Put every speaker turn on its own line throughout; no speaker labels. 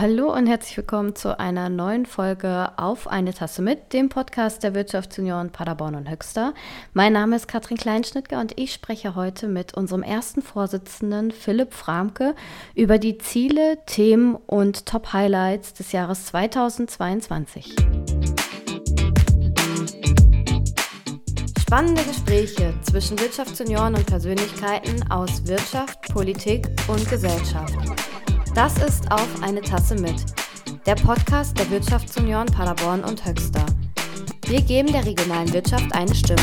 Hallo und herzlich willkommen zu einer neuen Folge auf eine Tasse mit, dem Podcast der Wirtschaftsunion Paderborn und Höxter. Mein Name ist Katrin Kleinschnittger und ich spreche heute mit unserem ersten Vorsitzenden Philipp Framke über die Ziele, Themen und Top-Highlights des Jahres 2022. Spannende Gespräche zwischen Wirtschaftsunion und Persönlichkeiten aus Wirtschaft, Politik und Gesellschaft. Das ist auf eine Tasse mit. Der Podcast der Wirtschaftsunion Paderborn und Höxter. Wir geben der regionalen Wirtschaft eine Stimme.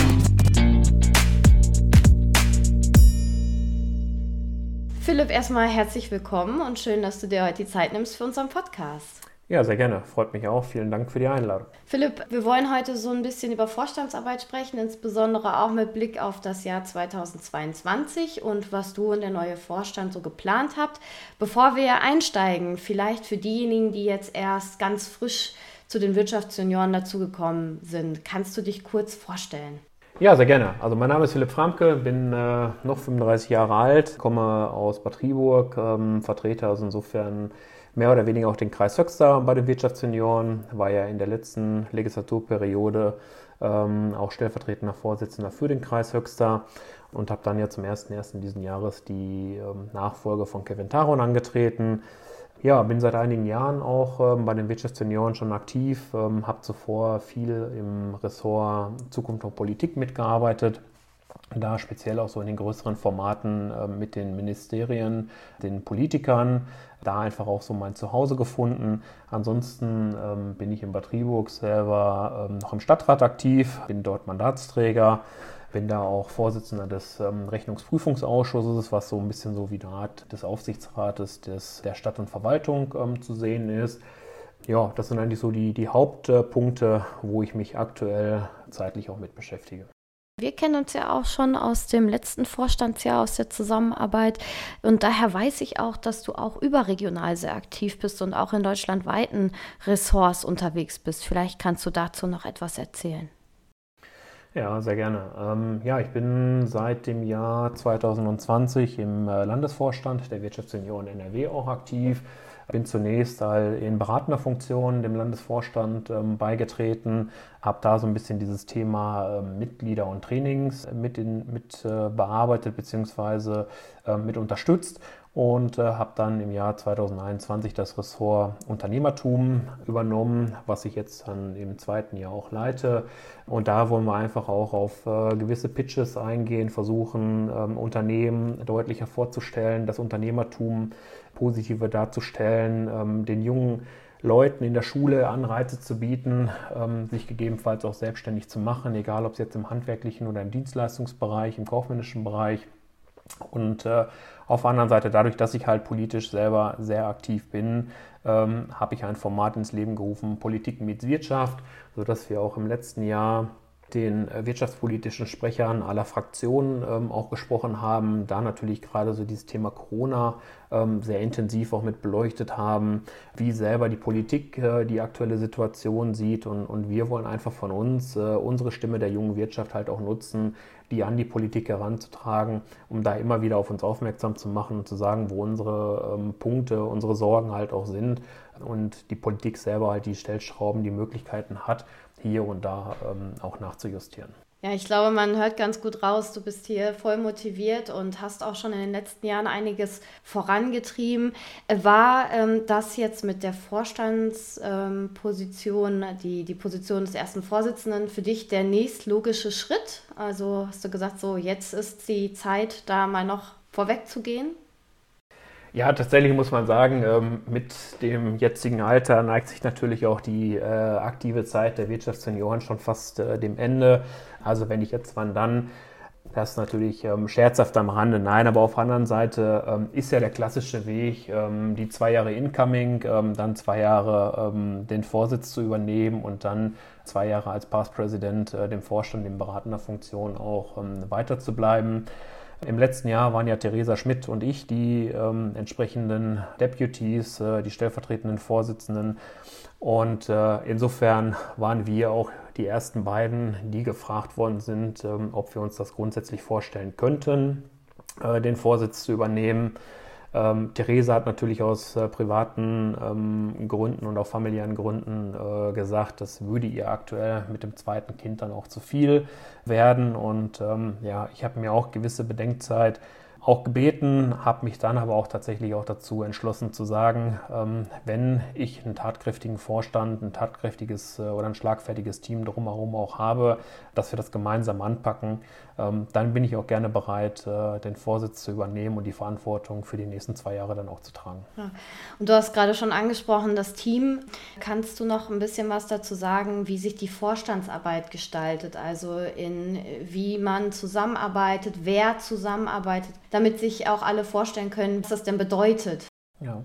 Philipp, erstmal herzlich willkommen und schön, dass du dir heute die Zeit nimmst für unseren Podcast.
Ja, sehr gerne. Freut mich auch. Vielen Dank für die Einladung.
Philipp, wir wollen heute so ein bisschen über Vorstandsarbeit sprechen, insbesondere auch mit Blick auf das Jahr 2022 und was du und der neue Vorstand so geplant habt. Bevor wir einsteigen, vielleicht für diejenigen, die jetzt erst ganz frisch zu den Wirtschaftsjunioren dazugekommen sind, kannst du dich kurz vorstellen?
Ja, sehr gerne. Also mein Name ist Philipp Framke, bin äh, noch 35 Jahre alt, komme aus Bad Triburg, ähm, vertrete also insofern mehr oder weniger auch den Kreis Höxter bei den Wirtschaftssenioren, war ja in der letzten Legislaturperiode ähm, auch stellvertretender Vorsitzender für den Kreis Höxter und habe dann ja zum 1.1. diesen Jahres die ähm, Nachfolge von Kevin Taron angetreten. Ja, bin seit einigen Jahren auch ähm, bei den Wirtschaftssenioren schon aktiv, ähm, habe zuvor viel im Ressort Zukunft und Politik mitgearbeitet da speziell auch so in den größeren Formaten äh, mit den Ministerien, den Politikern, da einfach auch so mein Zuhause gefunden. Ansonsten ähm, bin ich in Bad Triburg selber ähm, noch im Stadtrat aktiv, bin dort Mandatsträger, bin da auch Vorsitzender des ähm, Rechnungsprüfungsausschusses, was so ein bisschen so wie eine Art des Aufsichtsrates des, der Stadt und Verwaltung ähm, zu sehen ist. Ja, das sind eigentlich so die, die Hauptpunkte, wo ich mich aktuell zeitlich auch mit beschäftige.
Wir kennen uns ja auch schon aus dem letzten Vorstandsjahr, aus der Zusammenarbeit. Und daher weiß ich auch, dass du auch überregional sehr aktiv bist und auch in deutschlandweiten Ressorts unterwegs bist. Vielleicht kannst du dazu noch etwas erzählen.
Ja, sehr gerne. Ähm, ja, ich bin seit dem Jahr 2020 im äh, Landesvorstand der Wirtschaftsunion NRW auch aktiv. Bin zunächst in beratender Funktion dem Landesvorstand ähm, beigetreten, habe da so ein bisschen dieses Thema äh, Mitglieder und Trainings mit, in, mit äh, bearbeitet bzw. Äh, mit unterstützt und äh, habe dann im Jahr 2021 das Ressort Unternehmertum übernommen, was ich jetzt dann im zweiten Jahr auch leite. Und da wollen wir einfach auch auf äh, gewisse Pitches eingehen, versuchen, ähm, Unternehmen deutlicher vorzustellen, das Unternehmertum positiver darzustellen, ähm, den jungen Leuten in der Schule Anreize zu bieten, ähm, sich gegebenenfalls auch selbstständig zu machen, egal ob es jetzt im handwerklichen oder im Dienstleistungsbereich, im kaufmännischen Bereich. Und äh, auf der anderen Seite, dadurch, dass ich halt politisch selber sehr aktiv bin, ähm, habe ich ein Format ins Leben gerufen, Politik mit Wirtschaft, sodass wir auch im letzten Jahr den äh, wirtschaftspolitischen Sprechern aller Fraktionen ähm, auch gesprochen haben, da natürlich gerade so dieses Thema Corona ähm, sehr intensiv auch mit beleuchtet haben, wie selber die Politik äh, die aktuelle Situation sieht. Und, und wir wollen einfach von uns äh, unsere Stimme der jungen Wirtschaft halt auch nutzen, die an die Politik heranzutragen, um da immer wieder auf uns aufmerksam zu machen und zu sagen, wo unsere ähm, Punkte, unsere Sorgen halt auch sind und die Politik selber halt die Stellschrauben, die Möglichkeiten hat, hier und da ähm, auch nachzujustieren.
Ja, ich glaube, man hört ganz gut raus, du bist hier voll motiviert und hast auch schon in den letzten Jahren einiges vorangetrieben. War ähm, das jetzt mit der Vorstandsposition, ähm, die, die Position des ersten Vorsitzenden, für dich der nächstlogische Schritt? Also hast du gesagt, so jetzt ist die Zeit, da mal noch vorweg zu gehen?
Ja, tatsächlich muss man sagen, ähm, mit dem jetzigen Alter neigt sich natürlich auch die äh, aktive Zeit der Wirtschaftssenioren schon fast äh, dem Ende. Also wenn ich jetzt wann dann, das ist natürlich ähm, scherzhaft am Rande, nein, aber auf der anderen Seite ähm, ist ja der klassische Weg, die zwei Jahre Incoming, dann zwei Jahre den Vorsitz zu übernehmen und dann zwei Jahre als Past President äh, dem Vorstand in beratender Funktion auch weiter zu bleiben. Im letzten Jahr waren ja Theresa Schmidt und ich die ähm, entsprechenden Deputies, äh, die stellvertretenden Vorsitzenden. Und äh, insofern waren wir auch die ersten beiden, die gefragt worden sind, ähm, ob wir uns das grundsätzlich vorstellen könnten, äh, den Vorsitz zu übernehmen. Ähm, Therese hat natürlich aus äh, privaten ähm, Gründen und auch familiären Gründen äh, gesagt, das würde ihr aktuell mit dem zweiten Kind dann auch zu viel werden. Und ähm, ja, ich habe mir auch gewisse Bedenkzeit auch gebeten, habe mich dann aber auch tatsächlich auch dazu entschlossen zu sagen, ähm, wenn ich einen tatkräftigen Vorstand, ein tatkräftiges äh, oder ein schlagfertiges Team drumherum auch habe, dass wir das gemeinsam anpacken, dann bin ich auch gerne bereit, äh, den Vorsitz zu übernehmen und die Verantwortung für die nächsten zwei Jahre dann auch zu tragen.
Ja. Und du hast gerade schon angesprochen, das Team. Kannst du noch ein bisschen was dazu sagen, wie sich die Vorstandsarbeit gestaltet? Also in wie man zusammenarbeitet, wer zusammenarbeitet, damit sich auch alle vorstellen können, was das denn bedeutet.
Ja.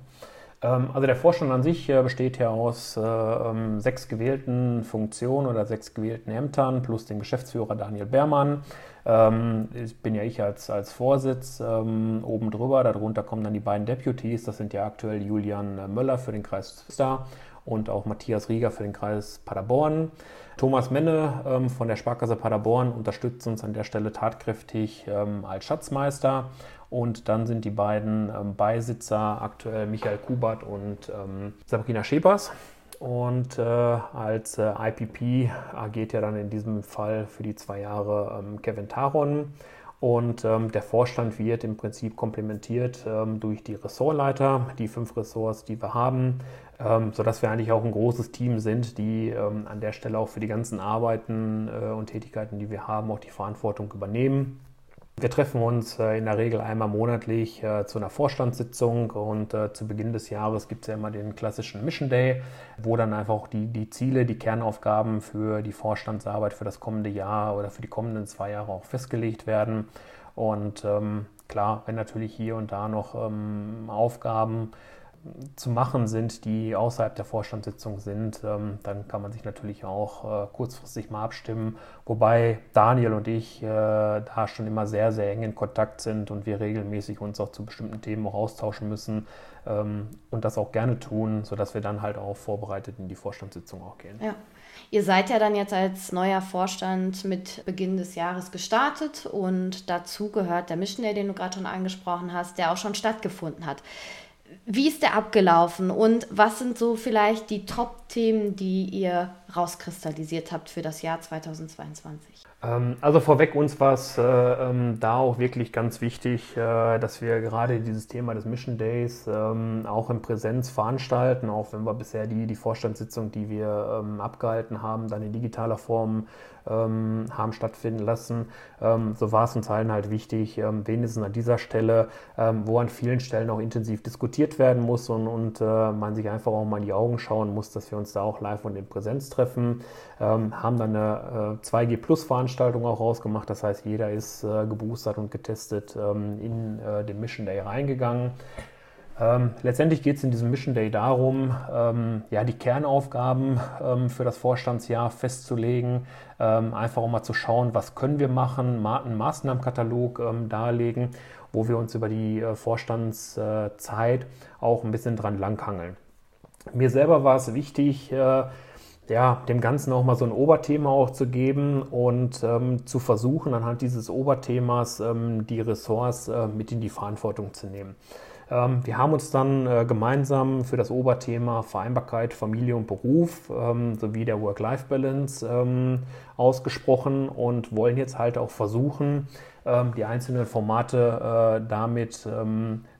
Ähm, also der Vorstand an sich äh, besteht ja aus äh, ähm, sechs gewählten Funktionen oder sechs gewählten Ämtern plus dem Geschäftsführer Daniel Beermann. Ähm, bin ja ich als, als Vorsitz oben drüber. Darunter kommen dann die beiden Deputies. Das sind ja aktuell Julian äh, Möller für den Kreis Star und auch Matthias Rieger für den Kreis Paderborn. Thomas Menne von der Sparkasse Paderborn unterstützt uns an der Stelle tatkräftig als Schatzmeister und dann sind die beiden ähm, Beisitzer aktuell Michael Kubert und ähm, Sabrina Schepers. Und äh, als äh, IPP agiert ja dann in diesem Fall für die zwei Jahre ähm, Kevin Taron. Und ähm, der Vorstand wird im Prinzip komplementiert ähm, durch die Ressortleiter, die fünf Ressorts, die wir haben, ähm, sodass wir eigentlich auch ein großes Team sind, die ähm, an der Stelle auch für die ganzen Arbeiten äh, und Tätigkeiten, die wir haben, auch die Verantwortung übernehmen. Wir treffen uns äh, in der Regel einmal monatlich äh, zu einer Vorstandssitzung und äh, zu Beginn des Jahres gibt es ja immer den klassischen Mission Day, wo dann einfach auch die, die Ziele, die Kernaufgaben für die Vorstandsarbeit für das kommende Jahr oder für die kommenden zwei Jahre auch festgelegt werden. Und ähm, klar, wenn natürlich hier und da noch ähm, Aufgaben zu machen sind, die außerhalb der Vorstandssitzung sind, ähm, dann kann man sich natürlich auch äh, kurzfristig mal abstimmen. Wobei Daniel und ich äh, da schon immer sehr, sehr eng in Kontakt sind und wir regelmäßig uns auch zu bestimmten Themen auch austauschen müssen ähm, und das auch gerne tun, sodass wir dann halt auch vorbereitet in die Vorstandssitzung auch gehen.
Ja. Ihr seid ja dann jetzt als neuer Vorstand mit Beginn des Jahres gestartet und dazu gehört der Mission den du gerade schon angesprochen hast, der auch schon stattgefunden hat. Wie ist der abgelaufen und was sind so vielleicht die Top-Themen, die ihr rauskristallisiert habt für das Jahr 2022?
Ähm, also vorweg uns war es äh, ähm, da auch wirklich ganz wichtig, äh, dass wir gerade dieses Thema des Mission Days ähm, auch in Präsenz veranstalten, auch wenn wir bisher die, die Vorstandssitzung, die wir ähm, abgehalten haben, dann in digitaler Form ähm, haben stattfinden lassen. Ähm, so war es uns allen halt wichtig, wenigstens an dieser Stelle, wo an vielen Stellen auch intensiv diskutiert werden muss und, und äh, man sich einfach auch mal in die Augen schauen muss, dass wir uns da auch live und in Präsenz treffen, haben dann eine äh, 2G-Plus-Veranstaltung Veranstaltung auch rausgemacht. Das heißt, jeder ist äh, geboostert und getestet ähm, in äh, den Mission Day reingegangen. Ähm, letztendlich geht es in diesem Mission Day darum, ähm, ja, die Kernaufgaben ähm, für das Vorstandsjahr festzulegen, ähm, einfach auch mal zu schauen, was können wir machen, Ma einen Maßnahmenkatalog ähm, darlegen, wo wir uns über die äh, Vorstandszeit auch ein bisschen dran langhangeln. Mir selber war es wichtig, äh, ja, dem Ganzen auch mal so ein Oberthema auch zu geben und ähm, zu versuchen, anhand dieses Oberthemas ähm, die Ressorts äh, mit in die Verantwortung zu nehmen. Ähm, wir haben uns dann äh, gemeinsam für das Oberthema Vereinbarkeit, Familie und Beruf ähm, sowie der Work-Life-Balance ähm, ausgesprochen und wollen jetzt halt auch versuchen, ähm, die einzelnen Formate äh, damit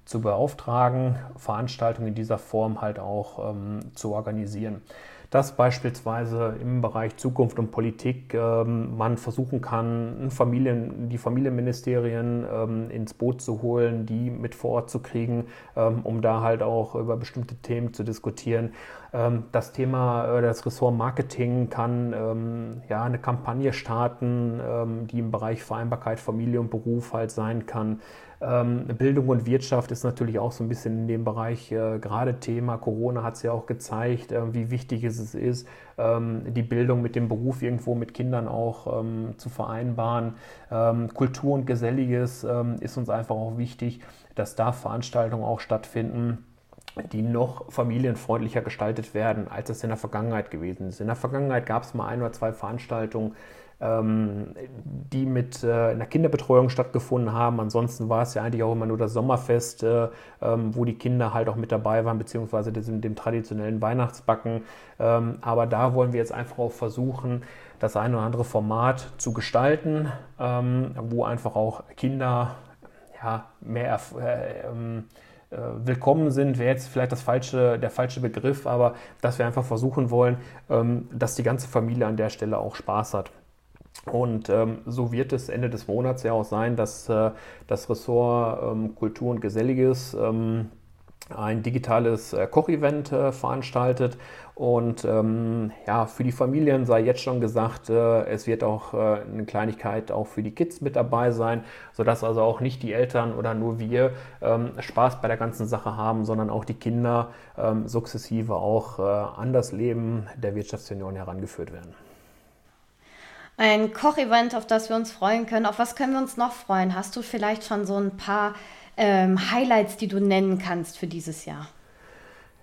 zu beauftragen, Veranstaltungen in dieser Form halt auch zu organisieren dass beispielsweise im Bereich Zukunft und Politik ähm, man versuchen kann, Familien, die Familienministerien ähm, ins Boot zu holen, die mit vor Ort zu kriegen, ähm, um da halt auch über bestimmte Themen zu diskutieren. Ähm, das Thema, äh, das Ressort Marketing kann ähm, ja eine Kampagne starten, ähm, die im Bereich Vereinbarkeit, Familie und Beruf halt sein kann. Ähm, Bildung und Wirtschaft ist natürlich auch so ein bisschen in dem Bereich äh, gerade Thema. Corona hat es ja auch gezeigt, äh, wie wichtig es ist, ähm, die Bildung mit dem Beruf irgendwo mit Kindern auch ähm, zu vereinbaren. Kultur und Geselliges ist uns einfach auch wichtig, dass da Veranstaltungen auch stattfinden die noch familienfreundlicher gestaltet werden, als es in der Vergangenheit gewesen ist. In der Vergangenheit gab es mal ein oder zwei Veranstaltungen, die mit äh, in der Kinderbetreuung stattgefunden haben. Ansonsten war es ja eigentlich auch immer nur das Sommerfest, äh, ähm, wo die Kinder halt auch mit dabei waren, beziehungsweise dem, dem traditionellen Weihnachtsbacken. Ähm, aber da wollen wir jetzt einfach auch versuchen, das ein oder andere Format zu gestalten, ähm, wo einfach auch Kinder ja, mehr äh, ähm, äh, willkommen sind, wäre jetzt vielleicht das falsche, der falsche Begriff, aber dass wir einfach versuchen wollen, ähm, dass die ganze Familie an der Stelle auch Spaß hat. Und ähm, so wird es Ende des Monats ja auch sein, dass äh, das Ressort ähm, Kultur und Geselliges ähm, ein digitales äh, Kochevent äh, veranstaltet. Und ähm, ja, für die Familien sei jetzt schon gesagt, äh, es wird auch äh, eine Kleinigkeit auch für die Kids mit dabei sein, sodass also auch nicht die Eltern oder nur wir ähm, Spaß bei der ganzen Sache haben, sondern auch die Kinder ähm, sukzessive auch äh, an das Leben der Wirtschaftsunion herangeführt werden.
Ein Kochevent, auf das wir uns freuen können. Auf was können wir uns noch freuen? Hast du vielleicht schon so ein paar ähm, Highlights, die du nennen kannst für dieses Jahr?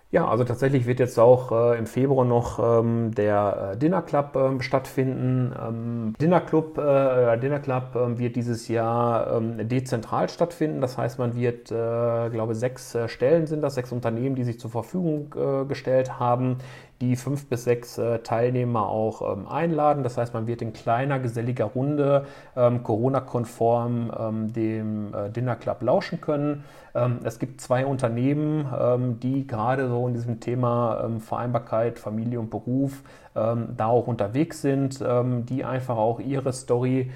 Ja, also tatsächlich wird jetzt auch äh, im Februar noch ähm, der äh, Dinner Club äh, stattfinden. Ähm, Dinner Club, äh, Dinner Club ähm, wird dieses Jahr ähm, dezentral stattfinden. Das heißt, man wird, äh, glaube sechs äh, Stellen sind das, sechs Unternehmen, die sich zur Verfügung gestellt haben, die fünf bis sechs äh, Teilnehmer auch ähm, einladen. Das heißt, man wird in kleiner, geselliger Runde ähm, Corona-konform ähm, dem äh, Dinner Club lauschen können. Ähm, es gibt zwei Unternehmen, ähm, die gerade so in diesem Thema ähm, Vereinbarkeit, Familie und Beruf da auch unterwegs sind, die einfach auch ihre Story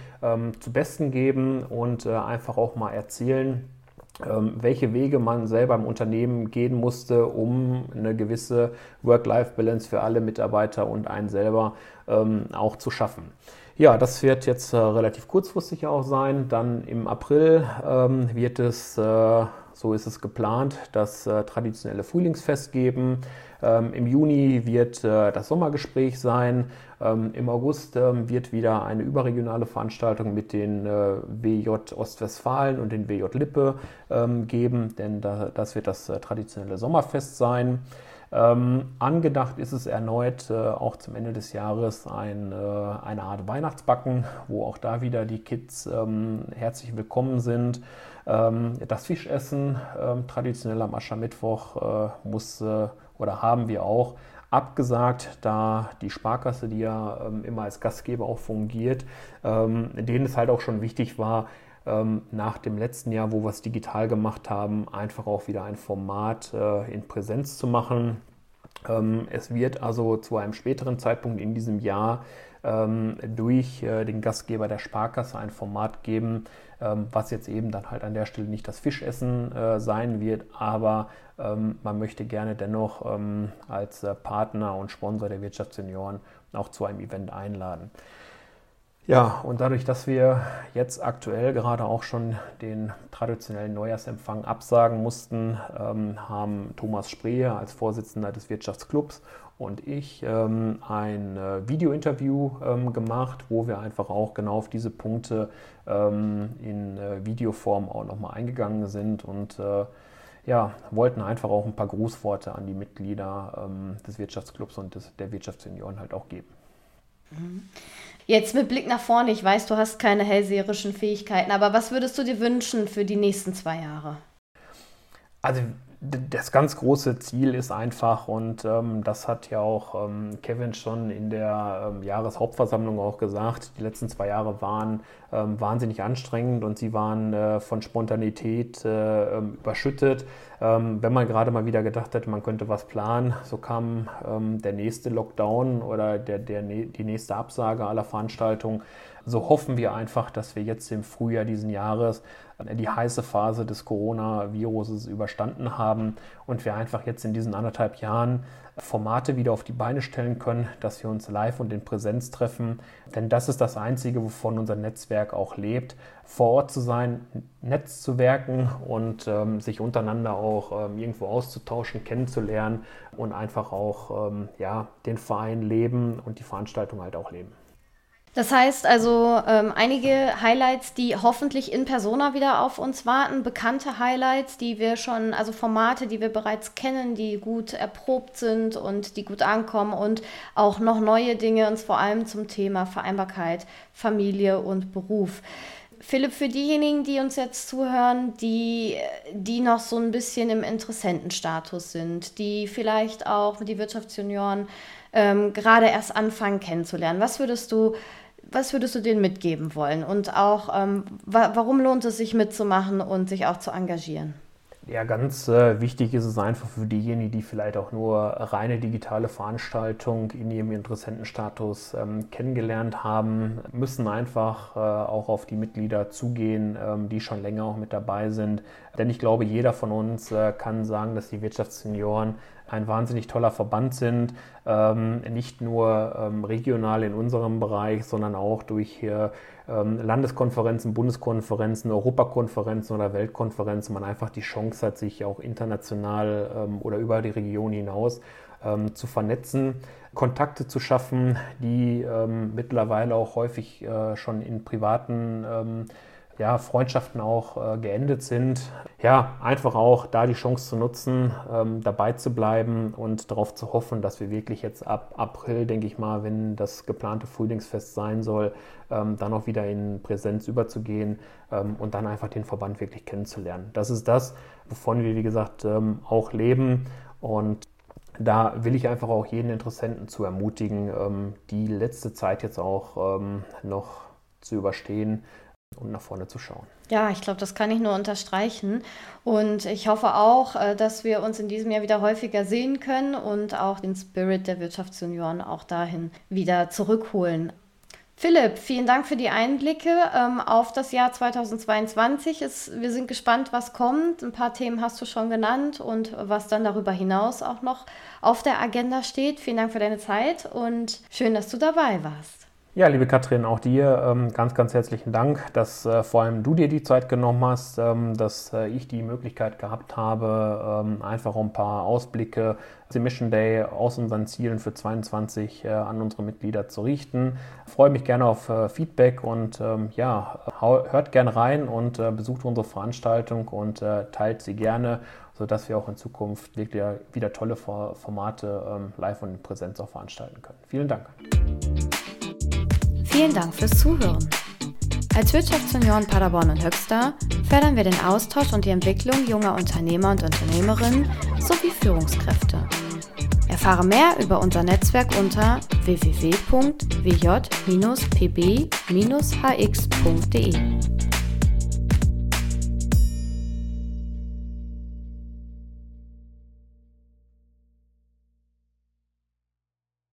zu Besten geben und äh, einfach auch mal erzählen, welche Wege man selber im Unternehmen gehen musste, um eine gewisse Work-Life-Balance für alle Mitarbeiter und einen selber ähm, auch zu schaffen. Ja, das wird jetzt äh, relativ kurzfristig auch sein. Dann im April ähm, wird es, äh, so ist es geplant, das äh, traditionelle Frühlingsfest geben. Ähm, Im Juni wird äh, das Sommergespräch sein. Ähm, Im August ähm, wird wieder eine überregionale Veranstaltung mit den äh, WJ Ostwestfalen und den WJ Lippe ähm, geben, denn da, das wird das äh, traditionelle Sommerfest sein. Ähm, angedacht ist es erneut äh, auch zum Ende des Jahres ein, äh, eine Art Weihnachtsbacken, wo auch da wieder die Kids ähm, herzlich willkommen sind. Ähm, das Fischessen, ähm, traditionell am Aschermittwoch, äh, muss äh, oder haben wir auch abgesagt, da die Sparkasse, die ja ähm, immer als Gastgeber auch fungiert, ähm, denen es halt auch schon wichtig war, nach dem letzten Jahr, wo wir es digital gemacht haben, einfach auch wieder ein Format äh, in Präsenz zu machen. Ähm, es wird also zu einem späteren Zeitpunkt in diesem Jahr ähm, durch äh, den Gastgeber der Sparkasse ein Format geben, ähm, was jetzt eben dann halt an der Stelle nicht das Fischessen äh, sein wird, aber ähm, man möchte gerne dennoch ähm, als Partner und Sponsor der Wirtschaftssenioren auch zu einem Event einladen. Ja, und dadurch, dass wir jetzt aktuell gerade auch schon den traditionellen Neujahrsempfang absagen mussten, ähm, haben Thomas Sprehe als Vorsitzender des Wirtschaftsclubs und ich ähm, ein äh, Video-Interview ähm, gemacht, wo wir einfach auch genau auf diese Punkte ähm, in äh, Videoform auch nochmal eingegangen sind und äh, ja, wollten einfach auch ein paar Grußworte an die Mitglieder ähm, des Wirtschaftsclubs und des, der Wirtschaftssenioren halt auch geben.
Mhm. Jetzt mit Blick nach vorne, ich weiß, du hast keine hellseherischen Fähigkeiten, aber was würdest du dir wünschen für die nächsten zwei Jahre?
Also das ganz große Ziel ist einfach, und ähm, das hat ja auch ähm, Kevin schon in der ähm, Jahreshauptversammlung auch gesagt, die letzten zwei Jahre waren ähm, wahnsinnig anstrengend und sie waren äh, von Spontanität äh, ähm, überschüttet. Ähm, wenn man gerade mal wieder gedacht hätte, man könnte was planen, so kam der nächste Lockdown oder der, der, die nächste Absage aller Veranstaltungen. So hoffen wir einfach, dass wir jetzt im Frühjahr diesen Jahres die heiße Phase des Coronaviruses überstanden haben und wir einfach jetzt in diesen anderthalb Jahren Formate wieder auf die Beine stellen können, dass wir uns live und in Präsenz treffen. Denn das ist das Einzige, wovon unser Netzwerk auch lebt. Vor Ort zu sein, Netz zu werken und ähm, sich untereinander auch ähm, irgendwo auszutauschen, kennenzulernen und einfach auch ähm, ja, den Verein leben und die Veranstaltung halt auch leben.
Das heißt also ähm, einige Highlights, die hoffentlich in Persona wieder auf uns warten, bekannte Highlights, die wir schon, also Formate, die wir bereits kennen, die gut erprobt sind und die gut ankommen und auch noch neue Dinge, uns vor allem zum Thema Vereinbarkeit, Familie und Beruf. Philipp, für diejenigen, die uns jetzt zuhören, die, die noch so ein bisschen im Interessentenstatus sind, die vielleicht auch die Wirtschaftsjunioren ähm, gerade erst anfangen kennenzulernen, was würdest du was würdest du denen mitgeben wollen? Und auch, ähm, wa warum lohnt es sich mitzumachen und sich auch zu engagieren?
Ja, ganz äh, wichtig ist es einfach für diejenigen, die vielleicht auch nur reine digitale Veranstaltung in ihrem Interessentenstatus ähm, kennengelernt haben, müssen einfach äh, auch auf die Mitglieder zugehen, ähm, die schon länger auch mit dabei sind. Denn ich glaube, jeder von uns äh, kann sagen, dass die Wirtschaftssenioren ein wahnsinnig toller Verband sind, ähm, nicht nur ähm, regional in unserem Bereich, sondern auch durch ähm, Landeskonferenzen, Bundeskonferenzen, Europakonferenzen oder Weltkonferenzen man einfach die Chance hat, sich auch international ähm, oder über die Region hinaus ähm, zu vernetzen, Kontakte zu schaffen, die ähm, mittlerweile auch häufig äh, schon in privaten ja, Freundschaften auch äh, geendet sind. Ja, einfach auch da die Chance zu nutzen, ähm, dabei zu bleiben und darauf zu hoffen, dass wir wirklich jetzt ab April, denke ich mal, wenn das geplante Frühlingsfest sein soll, ähm, dann auch wieder in Präsenz überzugehen ähm, und dann einfach den Verband wirklich kennenzulernen. Das ist das, wovon wir, wie gesagt, ähm, auch leben und da will ich einfach auch jeden Interessenten zu ermutigen, ähm, die letzte Zeit jetzt auch ähm, noch zu überstehen, und nach vorne zu schauen.
Ja, ich glaube, das kann ich nur unterstreichen. Und ich hoffe auch, äh, dass wir uns in diesem Jahr wieder häufiger sehen können und auch den Spirit der Wirtschaftsjunioren auch dahin wieder zurückholen. Philipp, vielen Dank für die Einblicke ähm, auf das Jahr 2022. Es, wir sind gespannt, was kommt. Ein paar Themen hast du schon genannt und was dann darüber hinaus auch noch auf der Agenda steht. Vielen Dank für deine Zeit und schön, dass du dabei warst.
Ja, liebe Katrin, auch dir ähm, ganz, ganz herzlichen Dank, dass äh, vor allem du dir die Zeit genommen hast, ähm, dass äh, ich die Möglichkeit gehabt habe, ähm, einfach ein paar Ausblicke zum Mission Day aus unseren Zielen für 22 äh, an unsere Mitglieder zu richten. Ich freue mich gerne auf Feedback und ja, hört gerne rein und besucht unsere Veranstaltung und teilt sie gerne, sodass wir auch in Zukunft wirklich wieder tolle Formate live und in Präsenz auch veranstalten können. Vielen Dank.
Vielen Dank fürs Zuhören. Als Wirtschaftsunion Paderborn und Höxter fördern wir den Austausch und die Entwicklung junger Unternehmer und Unternehmerinnen sowie Führungskräfte. Erfahre mehr über unser Netzwerk unter www.wj-pb-hx.de.